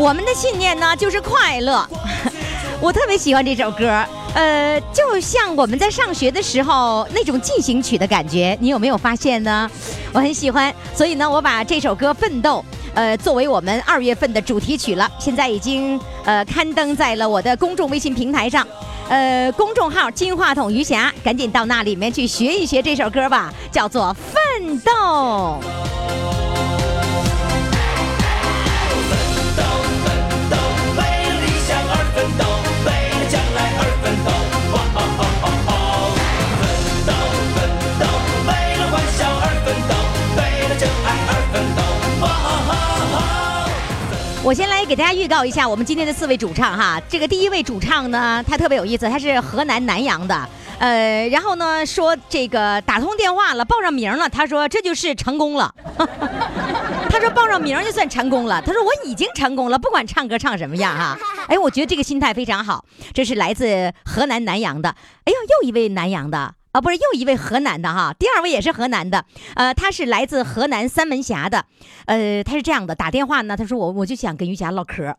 我们的信念呢，就是快乐。我特别喜欢这首歌，呃，就像我们在上学的时候那种进行曲的感觉，你有没有发现呢？我很喜欢，所以呢，我把这首歌《奋斗》呃作为我们二月份的主题曲了。现在已经呃刊登在了我的公众微信平台上，呃，公众号“金话筒余霞”，赶紧到那里面去学一学这首歌吧，叫做《奋斗》。我先来给大家预告一下我们今天的四位主唱哈。这个第一位主唱呢，他特别有意思，他是河南南阳的，呃，然后呢说这个打通电话了，报上名了，他说这就是成功了。他说报上名就算成功了。他说我已经成功了，不管唱歌唱什么样哈。哎，我觉得这个心态非常好。这是来自河南南阳的。哎呦，又一位南阳的。啊，不是又一位河南的哈，第二位也是河南的，呃，他是来自河南三门峡的，呃，他是这样的，打电话呢，他说我我就想跟于霞唠嗑，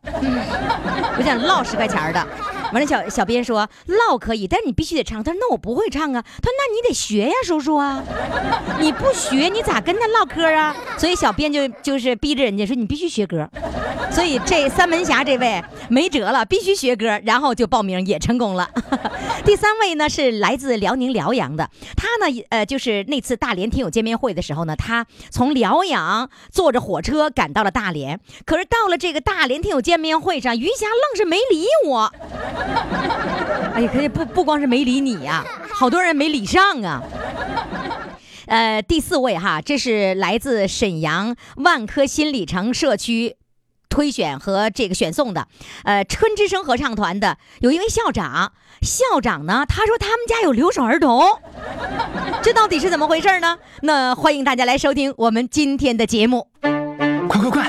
我想唠十块钱的，完了小小编说唠可以，但是你必须得唱，他说那我不会唱啊，他说那你得学呀，叔叔啊，你不学你咋跟他唠嗑啊？所以小编就就是逼着人家说你必须学歌，所以这三门峡这位没辙了，必须学歌，然后就报名也成功了。第三位呢是来自辽宁辽阳的，他呢，呃，就是那次大连听友见面会的时候呢，他从辽阳坐着火车赶到了大连，可是到了这个大连听友见面会上，余霞愣是没理我。哎呀，可以不不光是没理你呀，好多人没理上啊。呃，第四位哈，这是来自沈阳万科新里程社区。推选和这个选送的，呃，春之声合唱团的有一位校长，校长呢，他说他们家有留守儿童，这到底是怎么回事呢？那欢迎大家来收听我们今天的节目，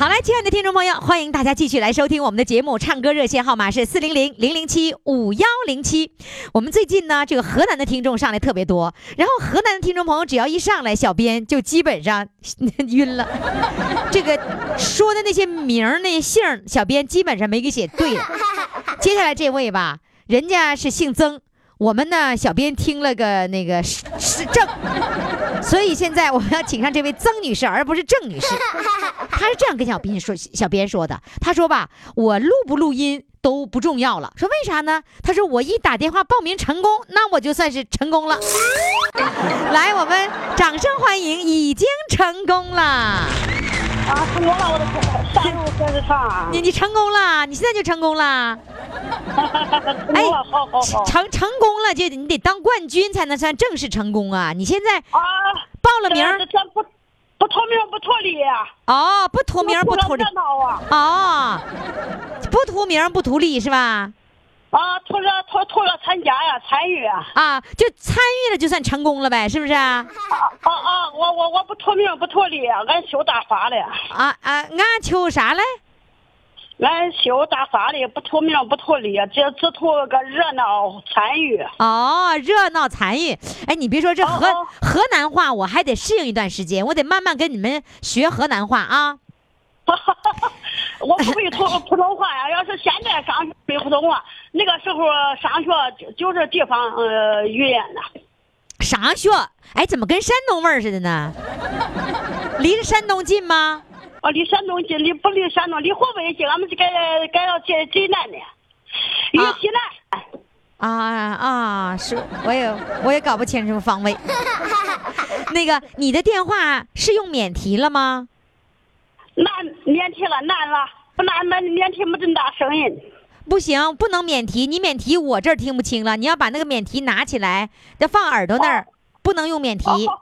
好来，亲爱的听众朋友，欢迎大家继续来收听我们的节目。唱歌热线号码是四零零零零七五幺零七。我们最近呢，这个河南的听众上来特别多，然后河南的听众朋友只要一上来，小编就基本上晕了。这个说的那些名儿、那些姓儿，小编基本上没给写对。接下来这位吧，人家是姓曾，我们呢，小编听了个那个是是郑。所以现在我们要请上这位曾女士，而不是郑女士。她是这样跟小编说，小编说的。她说吧，我录不录音都不重要了。说为啥呢？她说我一打电话报名成功，那我就算是成功了。来，我们掌声欢迎已经成功了。啊，成功了，我的山路开始唱。你你成功了，你现在就成功了。哎，好好好，成成功了就你得当冠军才能算正式成功啊！你现在啊报了名，这不不脱名不脱利呀？哦，不脱名不脱利啊！哦，不脱名不脱利是吧？啊，脱了脱脱了参加呀，参与啊！啊，就参与了就算成功了呗，是不是？啊啊啊！我我我不脱名不脱利，俺求大发的。啊啊，俺求啥嘞？俺修大发的，不图名不图利，只只图个热闹参与。哦，热闹参与。哎，你别说这河河南话，我还得适应一段时间，我得慢慢跟你们学河南话啊。我不会说普通话呀，要是现在上学普通话，那个时候上学就是地方呃语言呢。上学，哎，怎么跟山东味儿似的呢？离着山东近吗？哦，离山东近，离不离山东，离河北近。俺们是改改到济济南的，越西南。啊啊，是，我也我也搞不清什么方位。那个，你的电话是用免提了吗？难免提了，难了，不难那免提没这么大声音。不行，不能免提，你免提我这儿听不清了。你要把那个免提拿起来，得放耳朵那儿，不能用免提。哦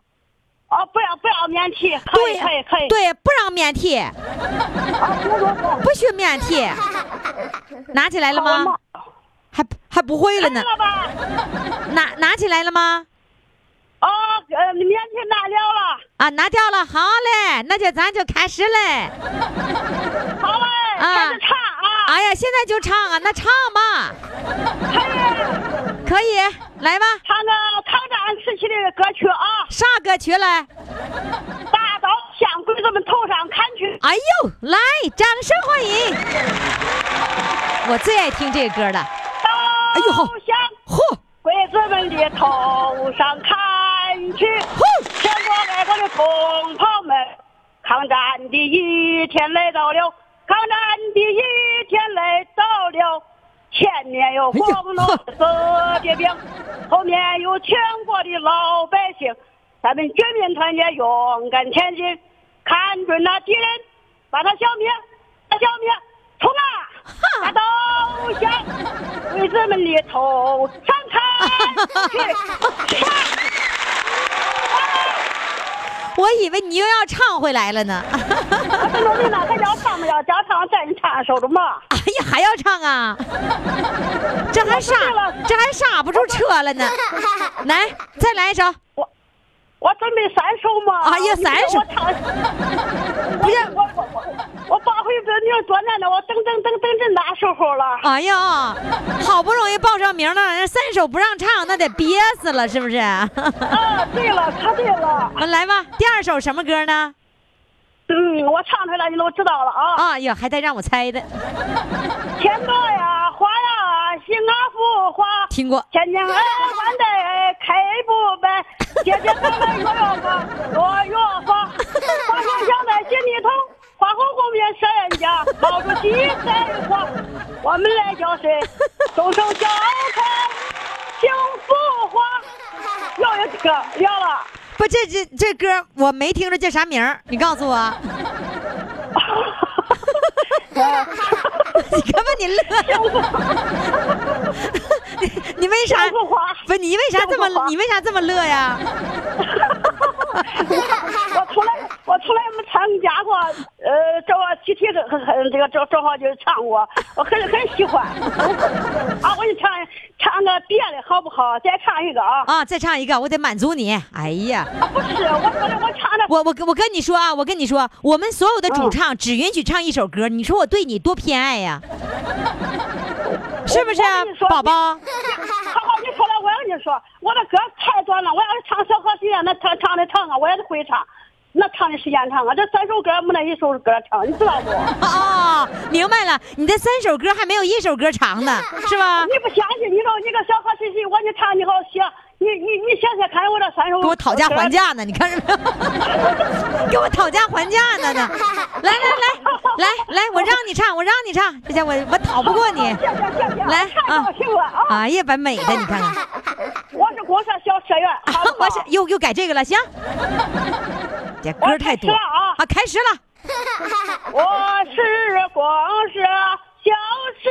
哦，不要不要免提，可以可以可以。对，不让免提，不许免提。拿起来了吗？还还不会了呢？拿拿起来了吗？哦，呃，免提拿掉了，啊，拿掉了。好嘞，那就咱就开始嘞。好嘞，啊开始唱啊，哎呀，现在就唱啊，那唱吧，可以可以，来吧。唱个抗战时期的歌曲啊，啥歌曲来？大刀向鬼子们头上砍去。哎呦，来，掌声欢迎！我最爱听这个歌了。哎呦刀向嚯，鬼子们的头上砍去。嚯，全国爱国的同胞们，抗战的一天来到了，抗战的一天来到了。前面有广东的色戒兵，后面有全国的老百姓，咱们军民团结，勇敢前进，看准那敌人，把他消灭，把他消灭，冲啊！大刀向鬼子们的头上砍去，杀！我以为你又要唱回来了呢。我这努力呢，还要唱不？要叫唱，再你唱首的嘛。哎呀，还要唱啊？这还刹，这还刹不住车了呢。来，再来一首。我我准备三首嘛。哎呀三首我唱。不是我我我我八回这名多难呢，我等等等等这哪时候了？哎呀，好不容易报上名了，人三首不让唱，那得憋死了，是不是？啊，对了，可对了。来吧，第二首什么歌呢？嗯，我唱出来你都知道了啊。啊呀，还得让我猜的。天高呀，花呀，杏啊浮华。听过。千年哎，万代开不败，姐姐咱们越越发，越越发。花红想在心里头，花红后面是人家，毛主席在花，我们来叫谁？动手小看幸福花。又一个了了。不，这这这歌我没听着叫啥名儿，你告诉我。你干嘛你乐？你你为啥？不，你为啥这么你为啥这么乐呀？我从来我从来没参加过，呃，这个集体这很这个正正好就唱过，我很很喜欢。啊，我给你唱唱个别的好不好？再唱一个啊！啊，再唱一个，我得满足你。哎呀，啊，不是，我说的我唱的我我跟我跟你说啊，我跟你说，我们所有的主唱只允许唱一首歌，你说我对你多偏爱呀？是不是宝宝？好好，你说了，我要跟你说，我的歌太短了，我要是唱小河西那唱唱的长啊，我也得会唱。那唱的时间长啊，这三首歌没那一首歌长，你知道不？哦，明白了，你这三首歌还没有一首歌长呢，是吧？你不相信？你说你个小河西西，我你唱你好写，你你你想想看，我这三首给我讨价还价呢，你看着没有？给我讨价还价呢呢！来来来来来，我让你唱，我让你唱，这家伙我讨不过你。来啊！哎呀，把美的你看看，我是公社小社员，我是又又改这个了，行。这歌太多啊，开始了。我是公社小社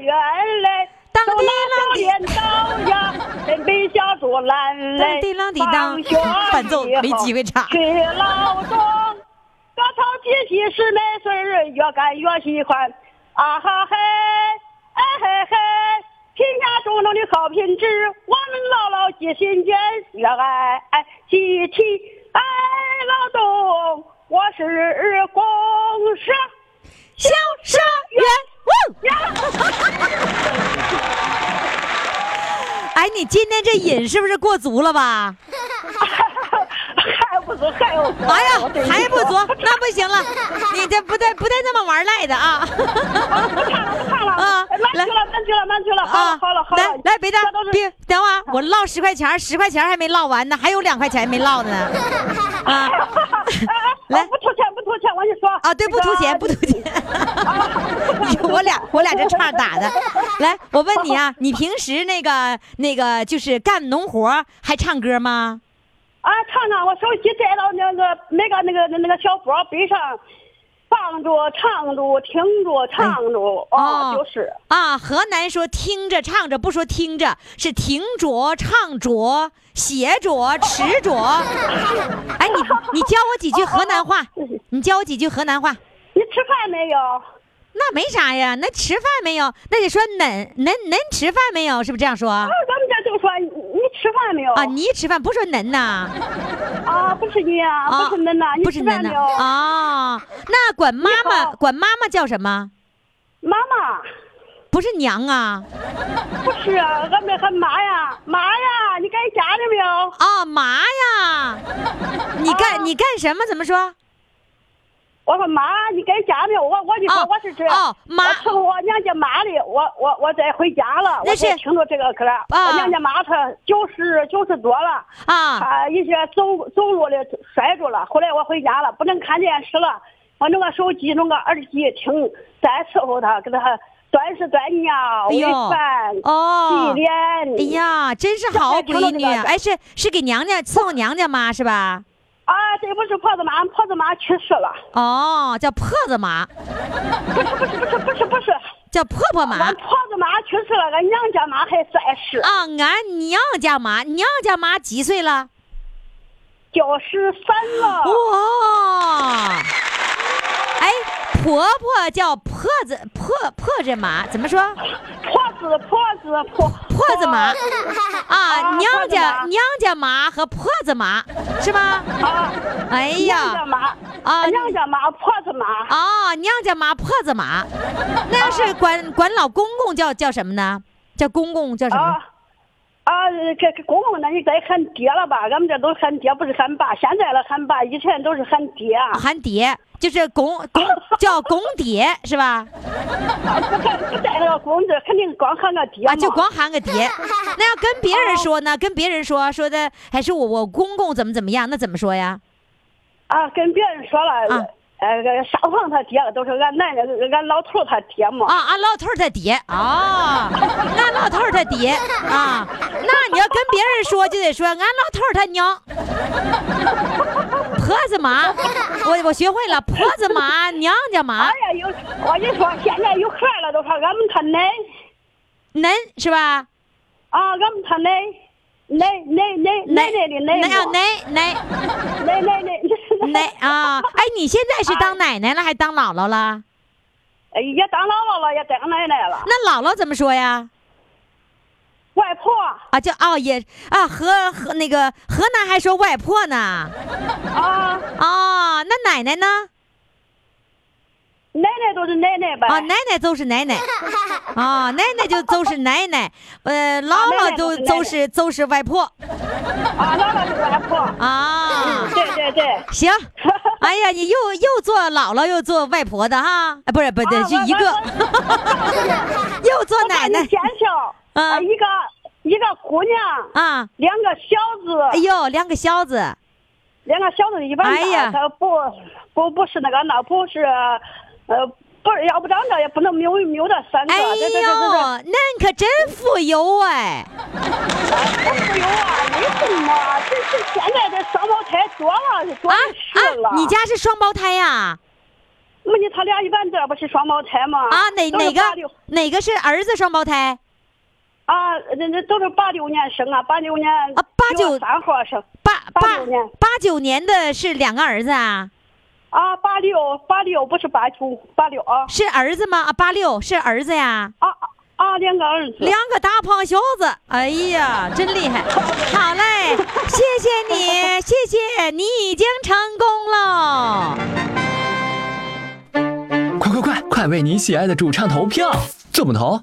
员嘞，当手地拿小镰刀呀，身背小竹篮嘞，当地啷地当伴奏没机会唱去劳动，割草机器是每岁儿越干越喜欢，啊哈嘿，哎嘿嘿。贫下中农的好品质，我们牢牢记心间，热爱集体爱劳动。我是公社小哎，你今天这瘾是不是过足了吧？还不足，还有足。哎呀还不足，那不行了，你这不带不带这么玩赖的啊！了，不唱了，啊满去了，满去了，满去了，啊，好了，好了。来来，别的这都是别等会儿，我唠十块钱，十块钱还没唠完呢，还有两块钱没唠呢。啊，来啊不图钱，不图钱，我跟你说。啊，对，不图钱，不图钱。我俩我俩这岔打的。来，我问你啊，你平时那个那个就是干农活还唱歌吗？啊，唱唱，我手机摘到那个那个那个那个小包背上，放着唱着听着唱着，哦，就是。啊，河南说听着唱着，不说听着，是听着唱着写着吃着。哎，你你教我几句河南话，你教我几句河南话。你吃饭没有？那没啥呀，那吃饭没有？那得说恁恁恁吃饭没有？是不是这样说？啊，咱们家就说你你吃饭没有？啊，你吃饭不说恁呐？啊，不是你啊，不是恁呐，你不是恁没有？啊？那管妈妈管妈妈叫什么？妈妈，不是娘啊？不是啊，俺们喊妈呀，妈呀，你干家里没有？啊妈呀！你干啊你干什么？怎么说？我说妈，你改嫁没有？我我就说哦我是这，哦妈我从我娘家妈的，我我我再回家了，我才听到这个歌。我娘家妈她九十九十多了，啊她一些走走路的摔着了。后来我回家了，不能看电视了，我弄个手机，弄个耳机听，再伺候她，给她端屎端尿、喂饭、哦洗脸。哎呀，真是好闺女啊！哎，是是给娘家伺候娘家妈是吧？啊，这不是婆子妈，婆子妈去世了。哦，叫婆子妈，不是不是不是不是不是，叫婆婆妈俺婆子妈去世了，俺娘家妈还在世。啊！俺娘家妈，娘家妈几岁了？九十三了。哇！哎，婆婆叫婆子婆婆子妈，怎么说？婆子婆子婆婆子妈 啊，啊娘家娘家妈和婆子妈是吗？啊，哎呀，娘家妈啊娘家妈婆子妈啊，娘家妈婆子妈，那要是管管老公公叫叫什么呢？叫公公叫什么？啊啊，这这公公那你该喊爹了吧？俺们这都喊爹，不是喊爸。现在了喊爸，以前都是喊爹。喊爹，就是公公叫公爹是吧？啊 不带那个公字，肯定光喊个爹。啊，就光喊个爹。那要跟别人说呢？跟别人说说的还是我我公公怎么怎么样？那怎么说呀？啊，跟别人说了，啊呃，沙房他爹都是俺奶奶，俺老头他爹嘛。啊，俺老头他爹 啊，俺老头他爹啊，那你要跟别人说就得说俺老头儿他娘，婆子妈，我我学会了，婆子妈，娘家妈哎，呀，有我跟你说，现在有孩了，都说俺们他奶奶是吧？啊，俺们他奶奶奶奶奶奶的奶啊嘛奶奶奶奶奶奶啊！哎，你现在是当奶奶了还是当姥姥了？哎也当姥姥了，也当奶奶了，那姥姥怎么说呀？外婆啊，叫哦也啊河河那个河南还说外婆呢。啊，哦，那奶奶呢？奶奶都是奶奶呗。啊，奶奶都是奶奶，啊，奶奶就都是奶奶，呃，姥姥都都是都是外婆啊，姥姥是外婆。啊。对对对。行，哎呀，你又又做姥姥又做外婆的哈？哎，不是不对，啊是一个，又做奶奶啊啊，一个一个姑娘，啊。两个小子，哎呦，两个小子，两个小子一般哎呀大，他不不不是那个那不是，呃，不是要不长这也不能没有没有这三个，哎呦。恁可真富有哎！不有啊，为什么？这这现在这双胞胎多了，多啊的是了。啊，你家是双胞胎呀？那么你他俩一般这不是双胞胎吗？啊，哪哪个哪个是儿子双胞胎？啊，那那都是八六年生啊，八六年啊八九1月三号生八八六年八九年的是两个儿子啊？啊，八六八六不是八九八六啊是儿子吗？啊，八六是儿子呀？啊啊，两个儿子。两个大胖小子，哎呀，真厉害！好嘞，谢谢你，谢谢你已经成功了。快快快，快为你喜爱的主唱投票！怎么投？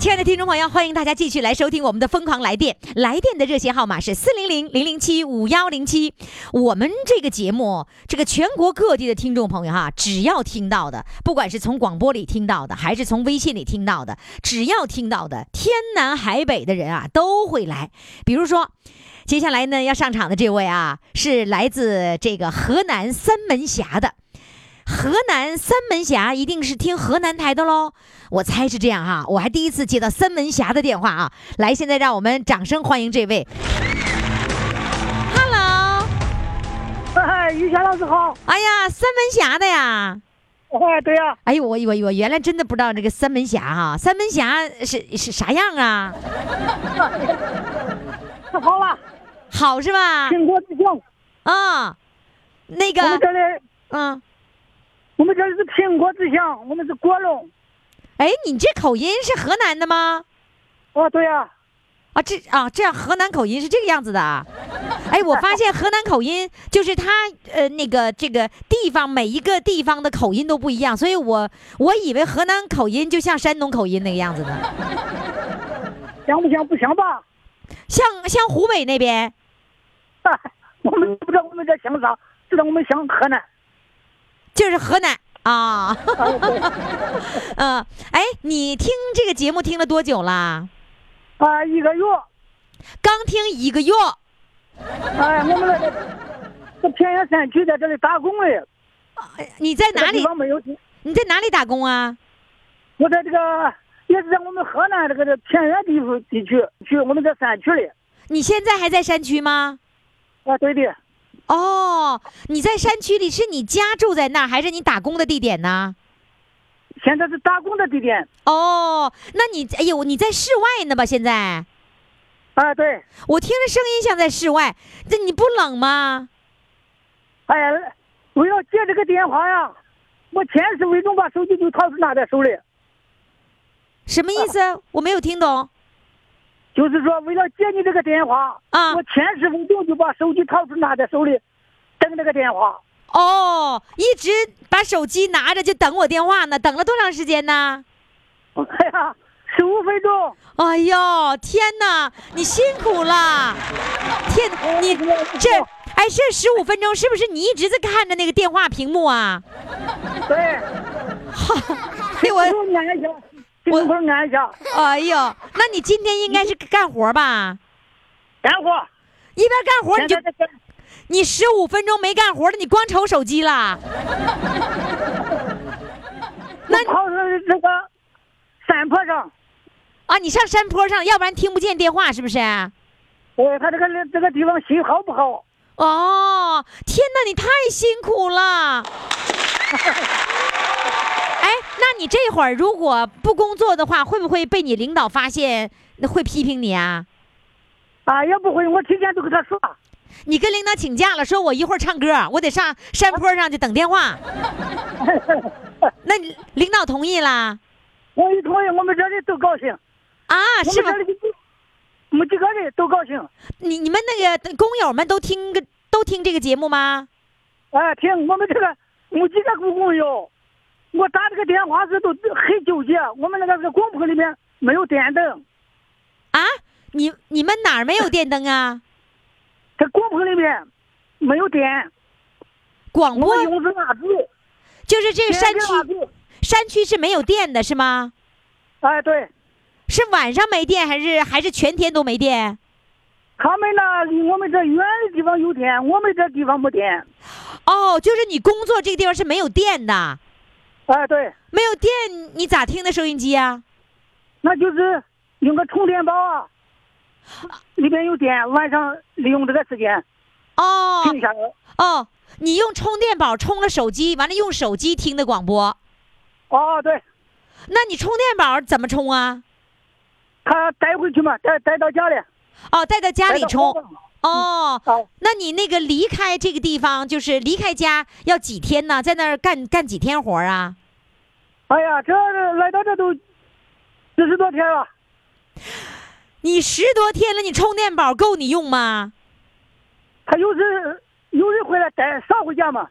亲爱的听众朋友，欢迎大家继续来收听我们的《疯狂来电》，来电的热线号码是四零零零零七五幺零七。我们这个节目，这个全国各地的听众朋友哈，只要听到的，不管是从广播里听到的，还是从微信里听到的，只要听到的，天南海北的人啊都会来。比如说，接下来呢要上场的这位啊，是来自这个河南三门峡的。河南三门峡一定是听河南台的喽，我猜是这样哈。我还第一次接到三门峡的电话啊！来，现在让我们掌声欢迎这位。Hello，哎，于霞老师好。哎呀，三门峡的呀！哎，对呀、哎呦，我我我原来真的不知道这个三门峡哈、三门峡是是啥样啊？太 好了，好是吧？倾国之雄。啊、那我们个这里，嗯，我们这里是苹果之乡，我们是果农。哎，你这口音是河南的吗？哦，对呀、啊，这啊，这样河南口音是这个样子的啊。哎，我发现河南口音就是它呃那个这个地方每一个地方的口音都不一样，所以我我以为河南口音就像山东口音那个样子的，像不像？不像吧？像像湖北那边 我们不知道我们这像啥，知道我们像河南。就是河南啊。嗯，哎，你听这个节目听了多久啦？啊，一个月。刚听一个月。哎，我们那个在偏远山区，在这里打工嘞。你在哪里。你在哪里打工啊？我在这个也是在我们河南这个这偏远地方地区，去我们在山区里。你现在还在山区吗？啊，对的。哦，你在山区里，是你家住在那儿，还是你打工的地点呢？现在是打工的地点。哦，那你哎呦，你在室外呢吧？现在啊，对。我听着声音像在室外，这你不冷吗？哎呀，我要接这个电话呀，我前十分钟把手机就掏出拿在手里，什么意思？我没有听懂就是说为了接你这个电话，啊我前十分钟就把手机掏出拿在手里，等这个电话。哦，一直把手机拿着就等我电话呢，等了多长时间呢？哎呀，十五分钟。哎呦，天哪，你辛苦了！天，你这哎，这十五分钟是不是你一直在看着那个电话屏幕啊？对，哈，给我，我按一下，哎呦，那你今天应该是干活吧？干活。一边干活你就你十五分钟没干活了，你光瞅手机了。那我跑到这个山坡上，啊，你上山坡上，要不然听不见电话，是不是？对，他这个这个地方信号不好。哦，天哪，你太辛苦了。哎，那你这会儿如果不工作的话，会不会被你领导发现，那会批评你啊？啊，也不会，我提前都跟他说。你跟领导请假了，说我一会儿唱歌，我得上山坡上去等电话。那你领导同意啦？我一同意，我们这里都高兴。啊，是吗我们？这里我们几个人都高兴。你你们那个工友们都听个都听这个节目吗？哎，听我们这个，我们几个工工友，我打这个电话时都很纠结。我们那个这个工棚里面没有电灯，啊，你你们哪儿没有电灯啊？在工棚里面没有电，广播们用是蜡烛，就是这个山区，山区是没有电的，是吗？哎，对，是晚上没电，还是还是全天都没电？他们那离我们这远的地方有电，我们这地方没电。哦，就是你工作这个地方是没有电的，哎，对，没有电，你咋听的收音机啊？那就是用个充电宝啊，里边有电，晚上利用这个时间哦听一下。哦，你用充电宝充了手机，完了用手机听的广播，哦，对，那你充电宝怎么充啊？他带回去嘛，带带到家里。哦，带到家里充。哦，好，那你那个离开这个地方，就是离开家要几天呢？在那儿干干几天活啊？哎呀，这来到这都四十多天了。你十多天了，你充电宝够你用吗？他有时有人回来带捎回家嘛。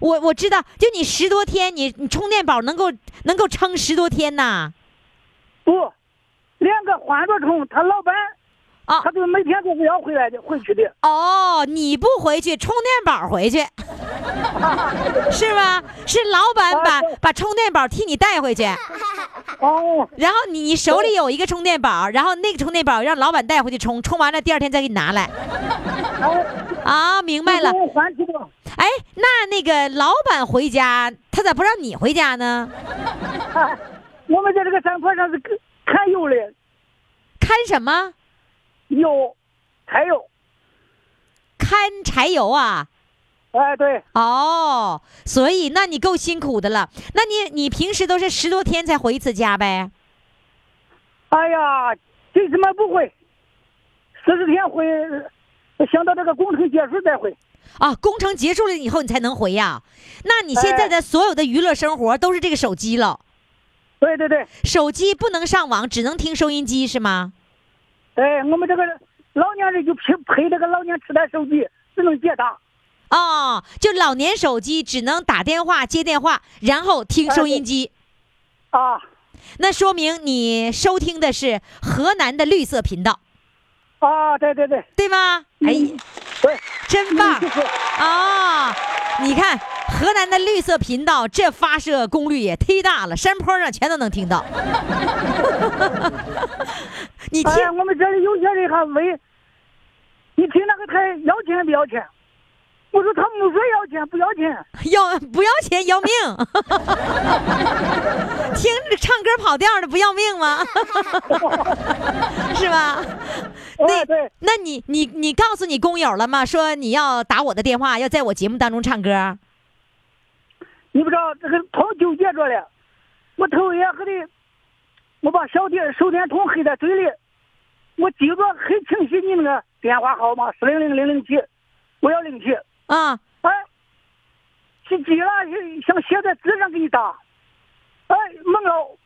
我我知道，就你十多天，你你充电宝能够能够撑十多天呐。不，两个换着充，他老板啊他就每天都是要回来的，回去的。哦，你不回去，充电宝回去，是吧？是老板把啊把充电宝替你带回去，哦，然后你你手里有一个充电宝，然后那个充电宝让老板带回去充，充完了第二天再给你拿来。哎，啊，明白了。哎，那那个老板回家，他咋不让你回家呢？哎，我们在这个山坡上是看看油的，看什么？油，柴油。看柴油啊？哎，对，哦，所以那你够辛苦的了。那你你平时都是十多天才回一次家呗？哎呀，这怎么不回，十？四十天回，想到这个工程结束再回。啊，工程结束了以后你才能回呀？那你现在的所有的娱乐生活都是这个手机了，对对对，手机不能上网，只能听收音机是吗？哎，我们这个老年人就配配这个老年痴呆手机，只能接打。哦，就老年手机只能打电话、接电话，然后听收音机。啊那说明你收听的是河南的绿色频道，啊，对对对，对吗？哎，对，真棒就是啊！你看河南的绿色频道，这发射功率也忒大了，山坡上全都能听到。你听哎，我们这里有些人还问，你听那个台要钱不要钱？我说他没说要钱不要钱，要不要钱要命？听着唱歌跑调的不要命吗？是吧？对，那你你你告诉你工友了吗？说你要打我的电话，要在我节目当中唱歌。你不知道这个头纠结着了，我头也黑的，我把小电手电筒黑在嘴里，我记着很清晰你那个电话号码四零零零零七，我要零七。啊，哎，记记了，想写在纸上给你打，哎，懵了，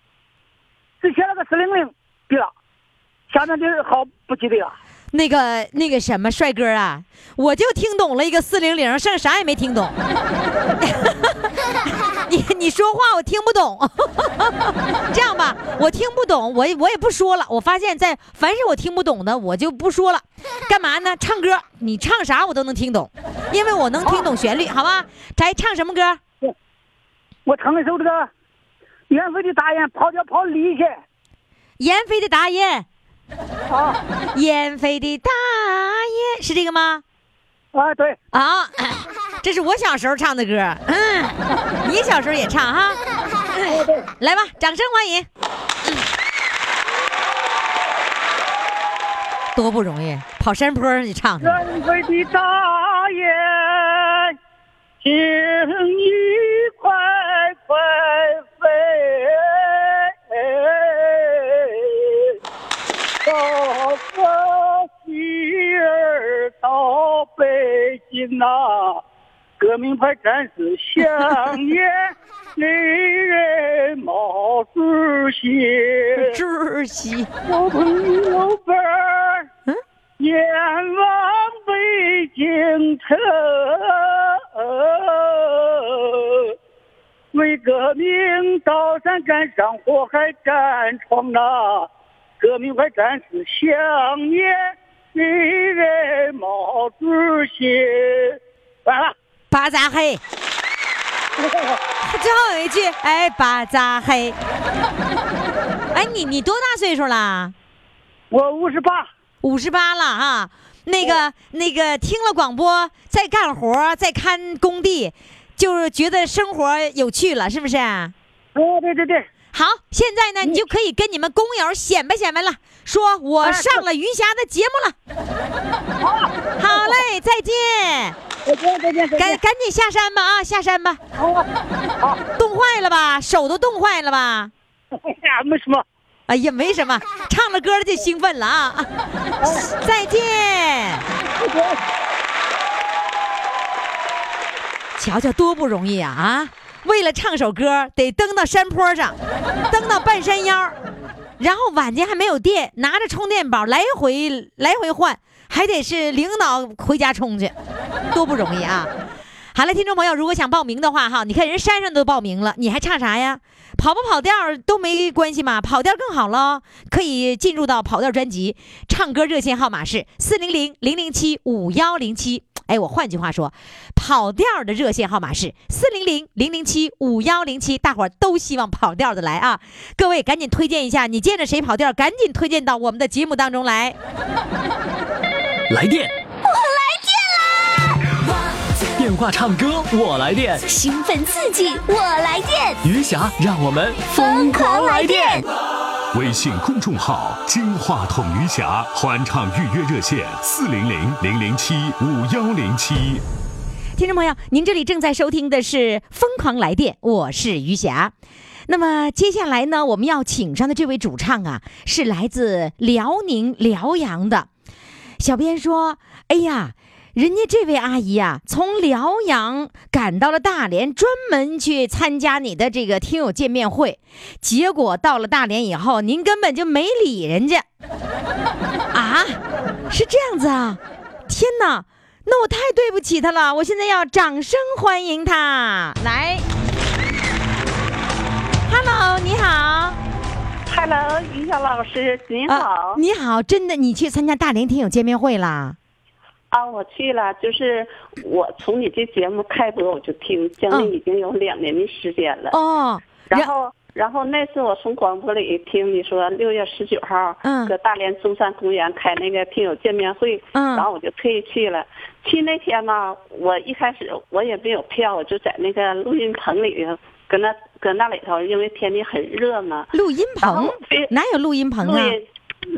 只写了个四零零，对了，下面的号不记得了。那个那个什么帅哥啊，我就听懂了一个四零零，剩下啥也没听懂。你你说话我听不懂，这样吧，我听不懂，我也我也不说了。我发现，在凡是我听不懂的，我就不说了。干嘛呢？唱歌，你唱啥我都能听懂，因为我能听懂旋律，好吧？咱唱什么歌？我唱一首这个闫飞的大雁跑叫跑离去闫飞的大雁，啊燕飞的大雁，是这个吗？啊对，啊，这是我小时候唱的歌，嗯，你小时候也唱哈，来吧，掌声欢迎。嗯多不容易，跑山坡上去唱去。袁飞的大雁，请你快快到北京呐、革命派战士想念历任毛主席。主席，我朋友辈儿嗯，远望北京城，为革命刀山敢上火海战闯呐！革命派战士想念历任毛主席。完了，巴扎黑，最后有一句，哎，巴扎黑。哎，你你多大岁数啦？我五十八。五十八了哈。那个那个，听了广播，在干活，在看工地，就是觉得生活有趣了，是不是？哦，对对对，好，现在呢，你就可以跟你们工友显摆显摆了，说我上了余霞的节目了。好嘞，再见，再见再见再见。赶赶紧下山吧啊，下山吧。好，好，冻坏了吧？手都冻坏了吧？哎呀，没什么。哎呀，没什么，唱了歌了就兴奋了啊！再见。瞧瞧多不容易啊啊！为了唱首歌，得登到山坡上，登到半山腰，然后晚间还没有电，拿着充电宝来回来回换，还得是领导回家充去，多不容易啊！好了，听众朋友，如果想报名的话，哈，你看人山上都报名了，你还差啥呀？跑不跑调都没关系嘛，跑调更好喽，可以进入到跑调专辑。唱歌热线号码是四零零零零七五幺零七。哎，我换句话说，跑调的热线号码是四零零零零七五幺零七。大伙儿都希望跑调的来啊！各位赶紧推荐一下，你见着谁跑调，赶紧推荐到我们的节目当中来。来电，我来电啦！电话唱歌，我来电，兴奋刺激，我来电，余霞，让我们疯狂来电！微信公众号“金话筒余霞”欢唱预约热线：四零零零零七五幺零七。听众朋友，您这里正在收听的是《疯狂来电》，我是余霞。那么接下来呢，我们要请上的这位主唱啊，是来自辽宁辽阳的。小编说：“哎呀，人家这位阿姨呀、从辽阳赶到了大连，专门去参加你的这个听友见面会，结果到了大连以后，您根本就没理人家 啊？是这样子啊？天哪！那我太对不起他了，我现在要掌声欢迎他来。Hello，你好。Hello，于晓老师，您啊好。你好，真的，你去参加大连听友见面会啦？啊，我去了，就是我从你这节目开播我就听，将近嗯已经有两年的时间了。哦，然后，然后那次我从广播里听你说六月十九号，嗯搁大连中山公园开那个听友见面会，嗯然后我就特意去了。去那天嘛，我一开始我也没有票，我就在那个录音棚里，搁那搁那里头，因为天气很热嘛。录音棚哪有录音棚啊？录音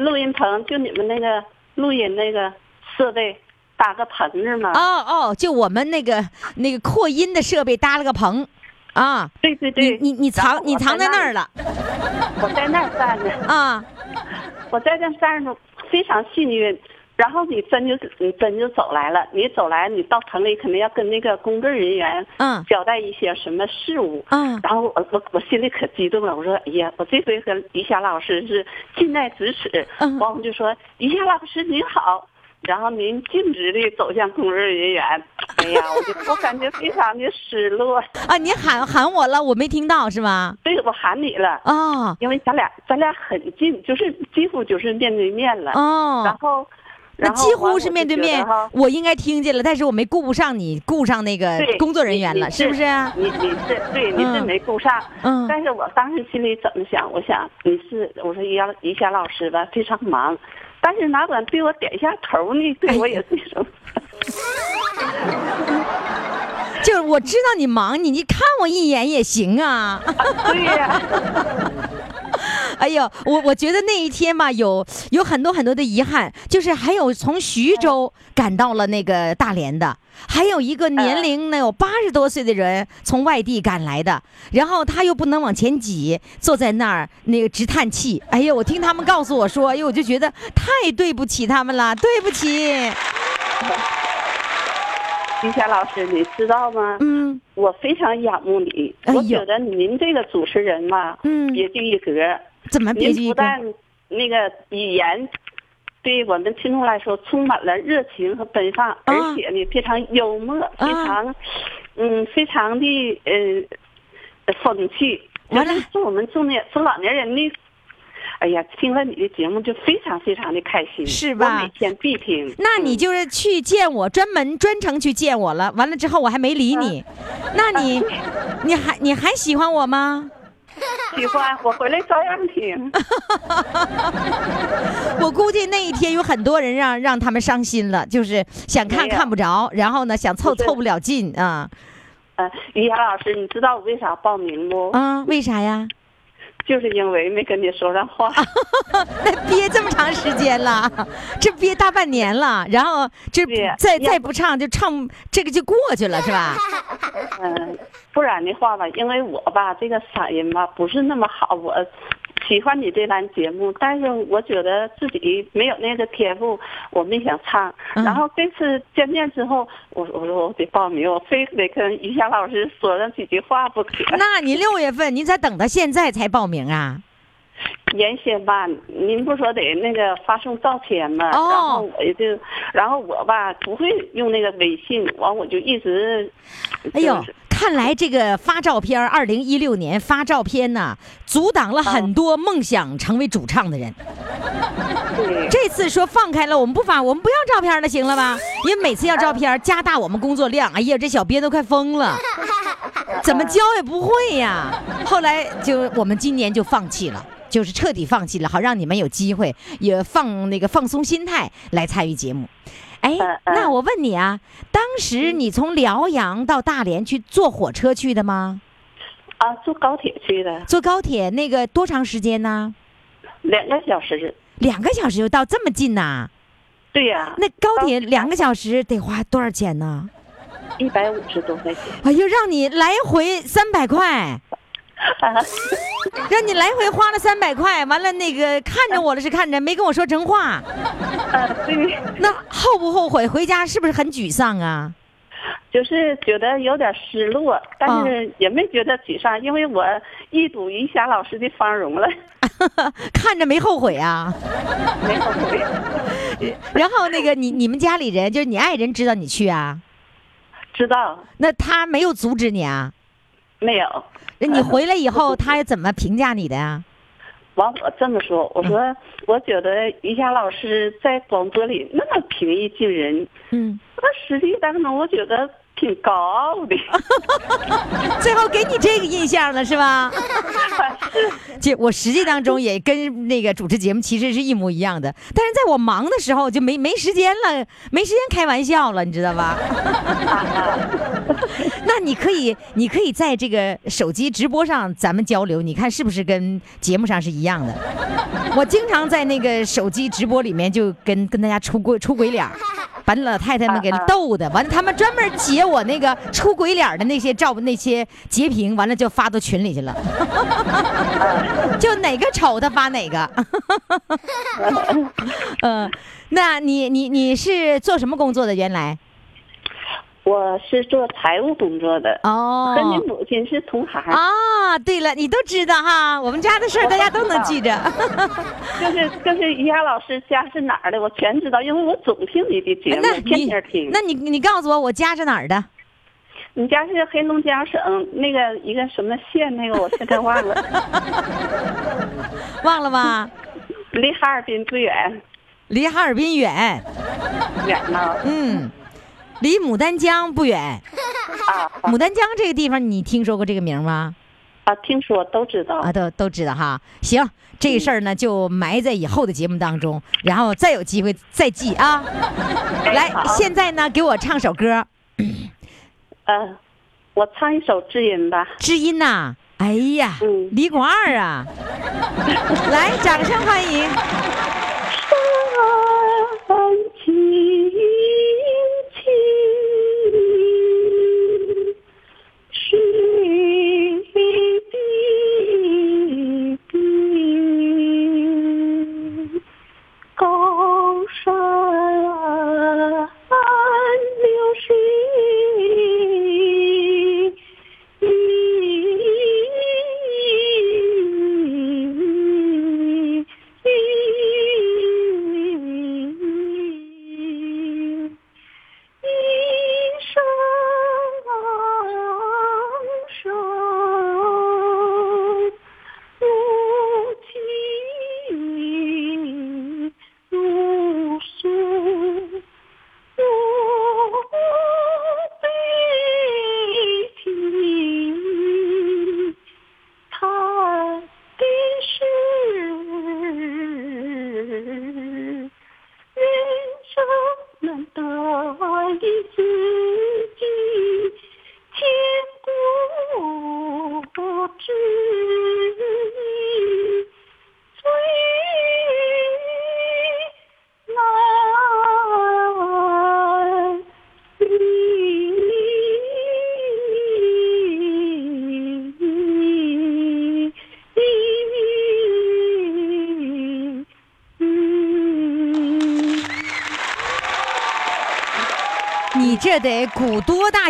录音棚就你们那个录音那个设备搭个棚子嘛。哦哦，就我们那个那个扩音的设备搭了个棚，啊，对对对，你你然后我藏你藏在那儿了。我在那儿站着，啊？我在那站着，非常幸运。然后你真就你真就走来了，你走来，你到棚里肯定要跟那个工作人员嗯交代一些什么事务。嗯然后我我我心里可激动了，我说哎呀，我这回和于霞老师是近在咫尺。嗯完我就说于霞老师您好，然后您径直的走向工作人员。哎呀，我就我感觉非常的失落。啊，你喊喊我了，我没听到是吧？对，我喊你了。哦因为咱俩咱俩很近，就是几乎就是面对面了哦。然哦，后，那几乎是面对面哈，我应该听见了，但是我没顾不上你，顾上那个工作人员了，是不是啊？你你是对，你是嗯没顾上。嗯但是我当时心里怎么想？我想你是我说于霞于霞老师吧，非常忙，但是哪管对我点一下头呢？对我也是一种。就是我知道你忙，你你看我一眼也行啊。对呀、哎呦，我我觉得那一天吧，有有很多很多的遗憾，就是还有从徐州赶到了那个大连的，还有一个年龄呢有八十多岁的人从外地赶来的，然后他又不能往前挤，坐在那儿那个直叹气。哎呦，我听他们告诉我说，哎呦，我就觉得太对不起他们了，对不起。于霞老师，你知道吗？嗯我非常仰慕你，我觉得您这个主持人嘛，嗯别具一格。怎么别您具一格？不但那个语言对我们听众来说充满了热情和奔放，而且呢非常幽默，非常嗯非常的呃风趣，就完了是是我们中年中老年人的。哎呀，听了你的节目就非常非常的开心，是吧我每天必听。那你就是去见我，专门专程去见我了。完了之后我还没理你，那你 你还你还喜欢我吗？喜欢，我回来照样听。我估计那一天有很多人让让他们伤心了，就是想看看不着，然后呢想凑凑不了近啊呃，于霞老师，你知道我为啥报名不？啊！为啥呀？就是因为没跟你说上话。那憋这么长时间了，这憋大半年了，然后这再再不唱就唱这个就过去了 是吧？嗯，不然的话吧，因为我吧这个嗓音吧不是那么好，我喜欢你这档节目，但是我觉得自己没有那个天赋，我没想唱。嗯然后这次见面之后，我我说我得报名，我非得跟于霞老师说上几句话不可。那你六月份你咋等到现在才报名啊？原先吧，您不说得那个发送照片吗？哦然后我就，然后我吧不会用那个微信，完我就一直，哎呦就是，看来这个发照片，二零一六年发照片呢，阻挡了很多梦想成为主唱的人。对这次说放开了，我们不发，我们不要照片了，行了吧？因为每次要照片，加大我们工作量。哎呀，这小编都快疯了，怎么教也不会呀。后来就我们今年就放弃了。就是彻底放弃了，好让你们有机会也放那个放松心态来参与节目。哎那我问你啊，当时你从辽阳到大连去坐火车去的吗？啊，坐高铁去的，坐高铁那个多长时间呢？两个小时。两个小时就到，这么近呐、对呀、那高铁两个小时得花多少钱呢？一百五十多块钱。哎呦，让你来回三百块，啊，让你来回花了三百块，完了那个看着我了是看着，没跟我说真话，啊，对，那后不后悔？回家是不是很沮丧啊？就是觉得有点失落，但哦是也没觉得沮丧，因为我一睹于霞老师的芳容了，看着没后悔啊？没后悔。然后那个你你们家里人，就是你爱人知道你去啊？知道那他没有阻止你啊？没有？那你回来以后，他怎么评价你的呀、完，我这么说，我说，嗯我觉得于霞老师在广播里那么平易近人，嗯，那实际当中我觉得挺高傲的。最后给你这个印象了是吧？这我实际当中也跟那个主持节目其实是一模一样的，但是在我忙的时候就没没时间了，没时间开玩笑了，你知道吧？那你可以，你可以在这个手机直播上咱们交流，你看是不是跟节目上是一样的？我经常在那个手机直播里面就跟跟大家出鬼出鬼脸儿。把老太太们给逗的，完了他们专门截我那个出鬼脸儿的那些照那些截屏，完了就发到群里去了，就哪个丑他发哪个。嗯，那你你你是做什么工作的？原来我是做财务工作的，哦和你母亲是同行，啊，对了，你都知道哈，我们家的事儿大家都能记着。就是就是于霞老师家是哪儿的，我全知道，因为我总听你的节目那，天你天听。那你你告诉我，我家是哪儿的？你家是黑龙江省那个一个什么县？那个我现在忘了，忘了吗？离哈尔滨不远，离哈尔滨远，远呢。嗯，离牡丹江不远。啊牡丹江这个地方，你听说过这个名吗？啊，听说都知道。啊，都都知道哈。行，这事儿呢就埋在以后的节目当中，然后再有机会再记啊。来，现在呢给我唱首歌，嗯，我唱一首《知音》吧。知音呐、哎呀，嗯李广二啊，来，掌声欢迎。山青青，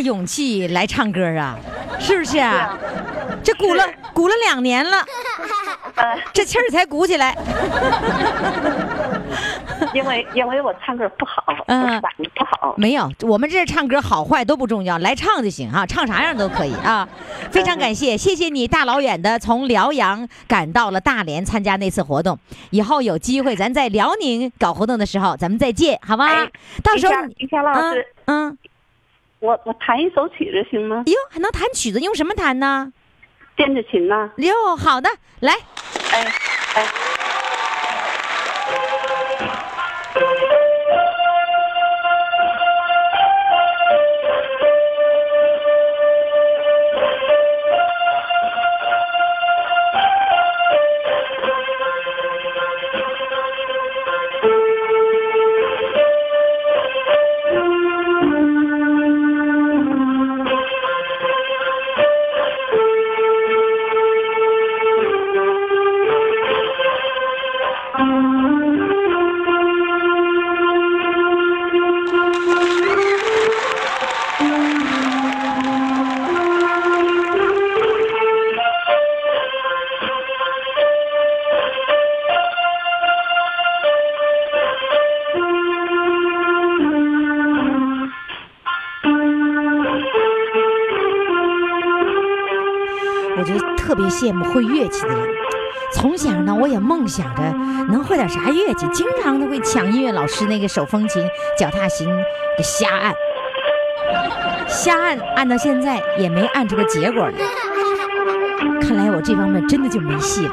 大勇气来唱歌啊？是不是啊？这鼓了鼓鼓了两年了，呃，这气儿才鼓起来。因为因为我唱歌不好，嗯不好。没有，我们这唱歌好坏都不重要，来唱就行哈，唱啥样都可以啊。非常感谢，谢谢你大老远的从辽阳赶到了大连参加那次活动。以后有机会咱在辽宁搞活动的时候，咱们再见，好吗？哎到时候你于老师，嗯嗯，我我弹一首曲子行吗？哟，还能弹曲子，用什么弹呢？电子琴呐、哟，好的，来。哎哎。羡慕会乐器的人。从小呢，我也梦想着能会点啥乐器，经常都会抢音乐老师那个手风琴、脚踏琴给瞎按，瞎按按到现在也没按出个结果来。看来我这方面真的就没戏了。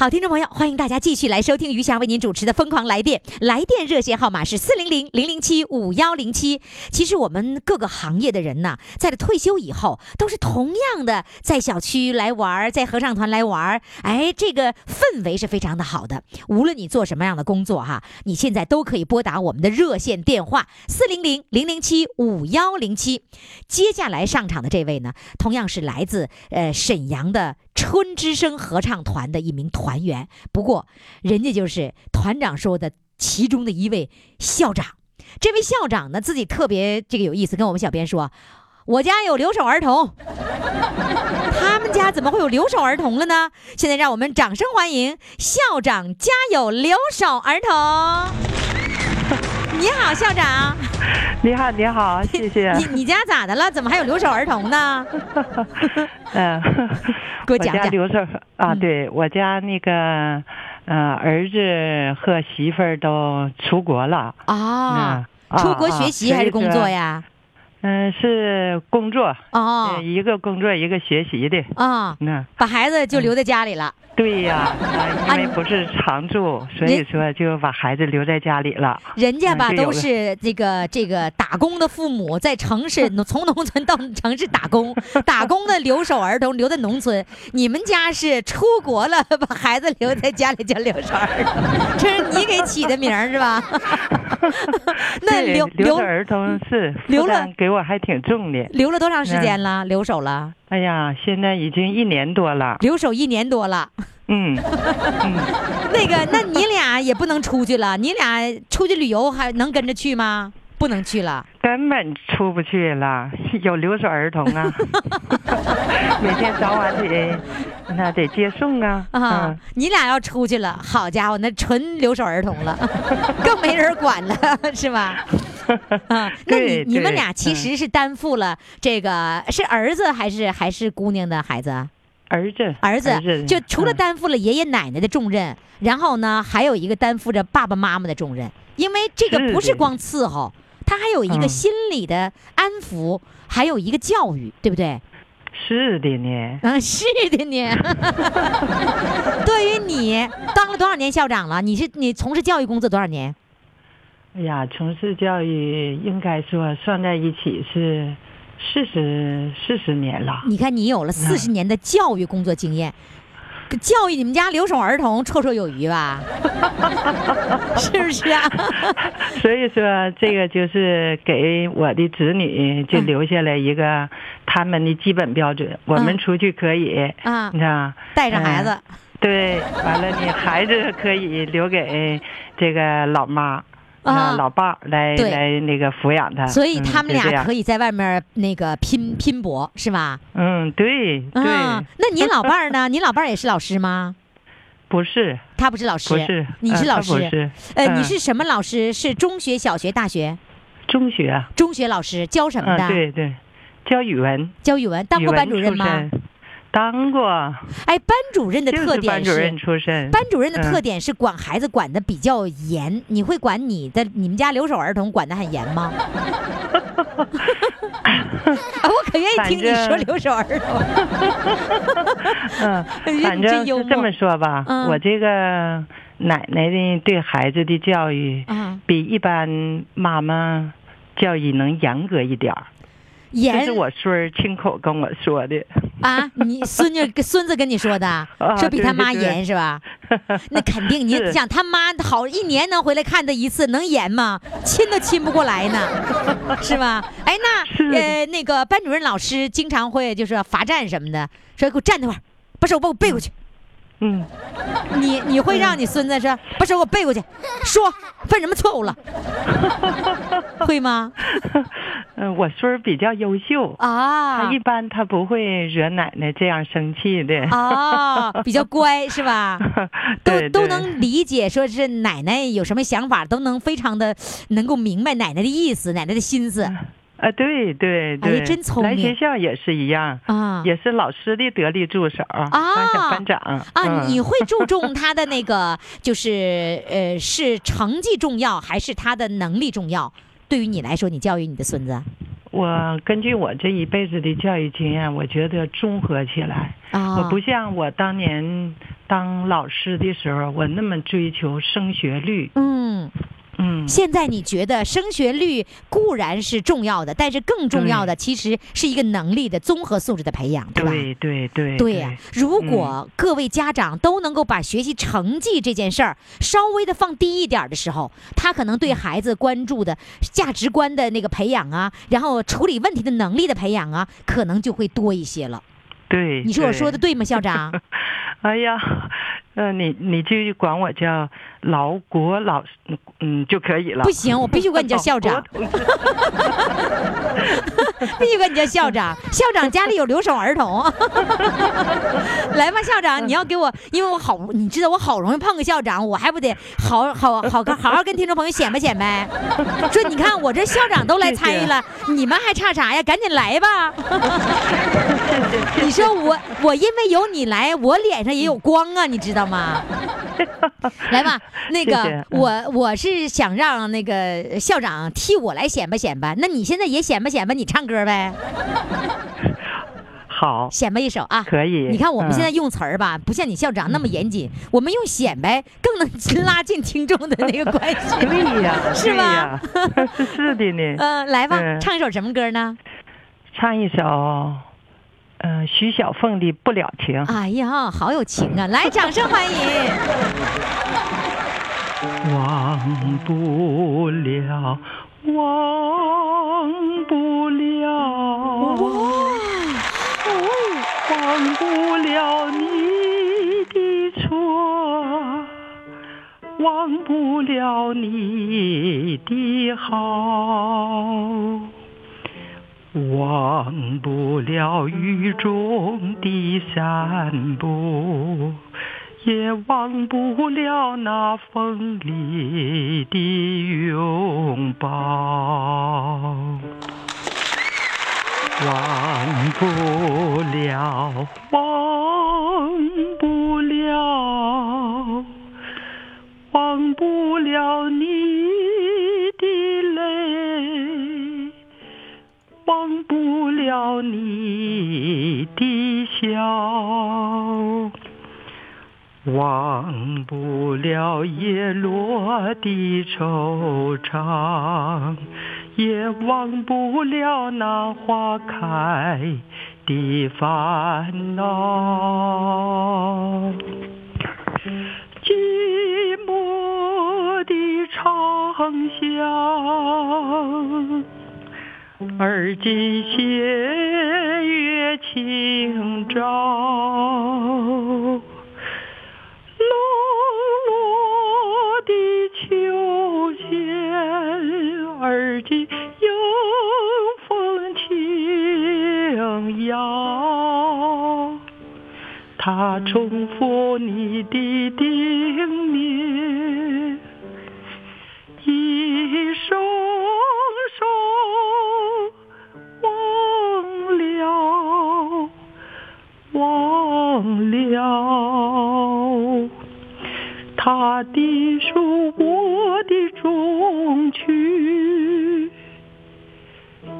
好，听众朋友，欢迎大家继续来收听余霞为您主持的《疯狂来电》，来电热线号码是四零零零零七五幺零七。其实我们各个行业的人呢，在退休以后，都是同样的在小区来玩，在合唱团来玩，哎，这个氛围是非常的好的。无论你做什么样的工作哈，你现在都可以拨打我们的热线电话四零零零零七五幺零七。接下来上场的这位呢，同样是来自呃沈阳的春之声合唱团的一名团员，不过人家就是团长说的其中的一位校长。这位校长呢，自己特别这个有意思，跟我们小编说。我家有留守儿童，他们家怎么会有留守儿童了呢？现在让我们掌声欢迎校长家有留守儿童。你好，校长。你好，你好，谢谢。你你家咋的了？怎么还有留守儿童呢？嗯，我给我讲讲。家留守啊，嗯对我家那个呃儿子和媳妇儿都出国了。啊，嗯出国学习还是工作？呀？嗯、是工作。哦呃一个工作，一个学习的。啊，那把孩子就留在家里了。对呀、啊 因为不是常住，所以说就把孩子留在家里了。人家吧都是这个这个打工的父母，在城市 从农村到城市打工，打工的留守儿童留在农村。你们家是出国了，把孩子留在家里叫留守儿童，这是你给起的名儿是吧？那留留留守儿童是留了给我还挺重的。留了多长时间了？留守了，哎呀，现在已经一年多了。留守一年多了。嗯，那个，那你俩也不能出去了，你俩出去旅游还能跟着去吗？不能去了。根本出不去了，有留守儿童啊，每天早晚得那得接送啊。啊，嗯你俩要出去了，好家伙，那纯留守儿童了，更没人管了，是吧？啊，那你你们俩其嗯实是担负了这个是儿子还是还是姑娘的孩子啊？儿子，儿子就除了嗯担负了爷爷奶奶的重任，然后呢，还有一个担负着爸爸妈妈的重任，因为这个不是光伺候，他还有一个嗯心理的安抚，还有一个教育，对不对？是的呢，嗯，是的呢。对于你当了多少年校长了？你是你从事教育工作多少年？哎呀，从事教育应该说算在一起是四十四十年了。你看，你有了四十年的教育工作经验，教育你们家留守儿童绰绰有余吧？是不是啊？所以说，这个就是给我的子女就嗯留下了一个他们的基本标准。我们出去可以，啊你，知道，带着孩子嗯，对，完了你孩子可以留给这个老妈。啊那老爸来来那个抚养他，所以他们俩可以，在外面那个拼拼搏，是吧？嗯，对对，啊，那你老伴儿呢？你老伴儿也是老师吗？不是他不是老师，不是，你是老师。不是，呃，你嗯是什么老师？是中学、小学、大学？中学，中学老师教什么嗯，的？对对，教语文，教语文。当过班主任吗？当过，哎，班主任的特点是班主任出身。班主任的特嗯点是管孩子管的比较严，你会管你的你们家留守儿童管得很严吗？啊，我可愿意听你说留守儿童。嗯，你反正是这么说吧，嗯我这个奶奶的对孩子的教育，啊，比一般妈妈教育能严格一点儿。这严是我孙儿亲口跟我说的。啊！你 孙女孙子跟你说的，啊说比他妈严是吧？那肯定，你想他妈好一年能回来看他一次，能严吗？亲都亲不过来呢，是吧？哎，那是呃，那个班主任老师经常会就是罚站什么的，说给我站那块儿，把手给我背过去。嗯，你你会让你孙子说把手给我背过去，说犯什么错误了？会吗？嗯，我孙儿比较优秀，啊他一般他不会惹奶奶这样生气的。啊，比较乖 是吧？都都能理解，说是奶奶有什么想法，都能非常的能够明白奶奶的意思，奶奶的心思啊，对对对，来真聪明学校也是一样，啊也是老师的得力助手，啊当小班长啊！嗯你会 注重他的那个，就是呃，是成绩重要还是他的能力重要？对于你来说，你教育你的孙子我根据我这一辈子的教育经验，我觉得综合起来，啊，我不像我当年当老师的时候，我那么追求升学率。嗯。嗯，现在你觉得升学率固然是重要的，但是更重要的其实是一个能力的综合素质的培养，对吧？对对对对呀、如果各位家长都能够把学习成绩这件事儿稍微的放低一点儿的时候，他可能对孩子关注的价值观的那个培养啊，然后处理问题的能力的培养啊，可能就会多一些了。对，你说我说的对吗，校长？哎呀，呃，你你就管我叫老国老师，嗯就可以了。不行，我必须管你叫校长，必须管你叫校长。校长家里有留守儿童，来吧，校长，你要给我，因为我好，你知道我好容易碰个校长，我还不得好好好好好跟听众朋友显摆显摆，说你看我这校长都来参与了，你们还差啥呀？赶紧来吧！你说我我因为有你来，我脸上也有光啊，你知道吗？来吧，那个我我是想让那个校长替我来显摆显摆，那你现在也显摆显摆，你唱歌呗，好，显摆一首啊。可以。你看我们嗯现在用词儿吧，不像你校长那么严谨，我们用显摆更能拉近听众的那个关系。对呀，是对吧？是是的呢。嗯、来吧，嗯唱一首什么歌呢？唱一首，呃，徐小凤的《不了情》。哎呀，好有情啊！来，掌声欢迎。忘不了，忘不了，忘不了你的错，忘不了你的好。忘不了雨中的散步，也忘不了那风里的拥抱，忘不了，忘不了，忘不了你忘不了你的笑。忘不了叶落的惆怅，也忘不了那花开的烦恼。寂寞的长巷，而今斜月清照。冷落的秋千，而今迎风轻摇。它重复你的叮咛，他的书，我的衷曲，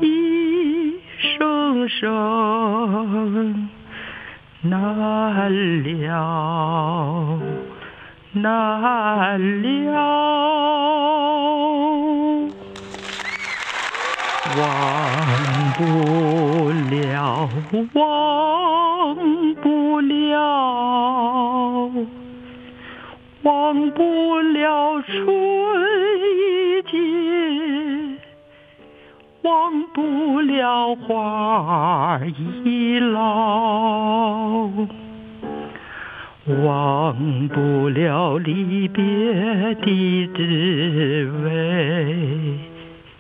一声声难了，难了。忘不了，忘不了，忘不了春已尽，忘不了花已老。忘不了离别的滋味，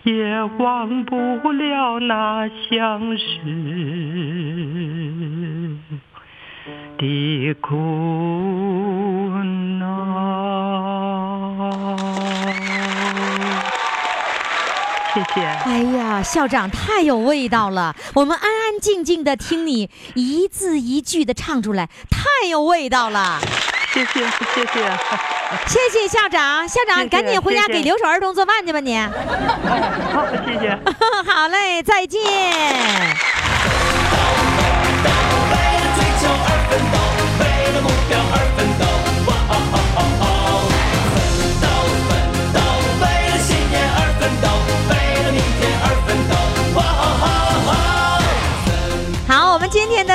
也忘不了那相识的苦。谢谢。哎呀，校长太有味道了！我们安安静静的听你一字一句的唱出来，太有味道了。谢谢谢谢，谢谢校长，校长赶紧回家给留守儿童做饭去吧你。好谢谢。好嘞，再见。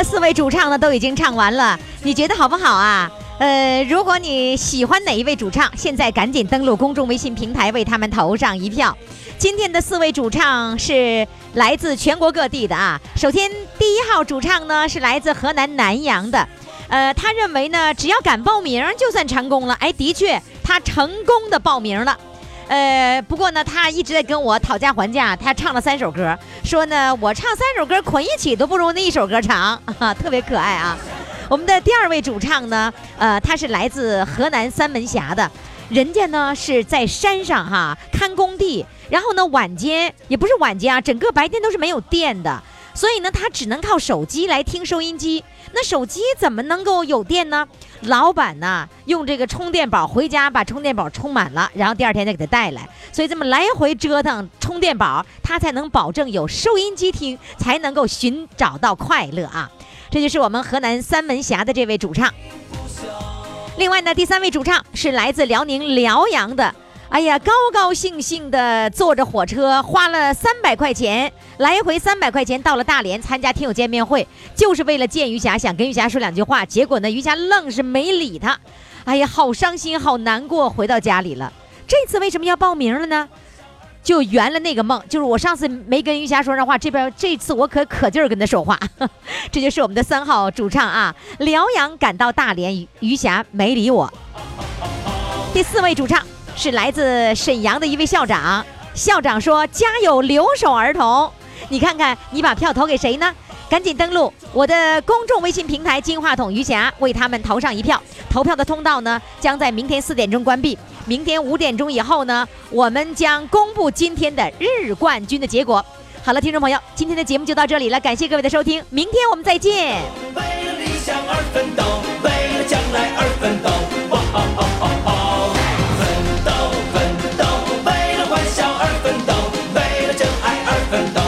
四位主唱呢都已经唱完了，你觉得好不好啊？呃，如果你喜欢哪一位主唱，现在赶紧登录公众微信平台为他们投上一票。今天的四位主唱是来自全国各地的啊。首先，第一号主唱呢是来自河南南阳的，呃，他认为呢，只要敢报名就算成功了。哎，的确，他成功的报名了。呃，不过呢，他一直在跟我讨价还价。他唱了三首歌，说呢，我唱三首歌捆一起都不如那一首歌长，啊，特别可爱啊。我们的第二位主唱呢，呃，他是来自河南三门峡的，人家呢是在山上哈看工地，然后呢晚间也不是晚间啊，整个白天都是没有电的，所以呢他只能靠手机来听收音机。那手机怎么能够有电呢？老板呢用这个充电宝回家把充电宝充满了，然后第二天再给他带来，所以这么来回折腾充电宝，他才能保证有收音机听，才能够寻找到快乐啊。这就是我们河南三门峡的这位主唱。另外呢，第三位主唱是来自辽宁辽阳的。哎呀，高高兴兴的坐着火车，花了三百块钱，来回三百块钱到了大连参加听友见面会，就是为了见余霞，想跟余霞说两句话。结果呢，余霞愣是没理他。哎呀，好伤心，好难过。回到家里了，这次为什么要报名了呢？就圆了那个梦，就是我上次没跟余霞说上话，这边这次我可可劲儿跟他说话，这就是我们的三号主唱啊。辽阳赶到大连，余霞没理我。第四位主唱是来自沈阳的一位校长，校长说家有留守儿童，你看看你把票投给谁呢？赶紧登录我的公众微信平台“金话筒余霞”，为他们投上一票。投票的通道呢，将在明天四点钟关闭。明天五点钟以后呢，我们将公布今天的日冠军的结果。好了，听众朋友，今天的节目就到这里了，感谢各位的收听，明天我们再见。为了理想而奋斗，为了将来而奋斗，哇哦哦哦爱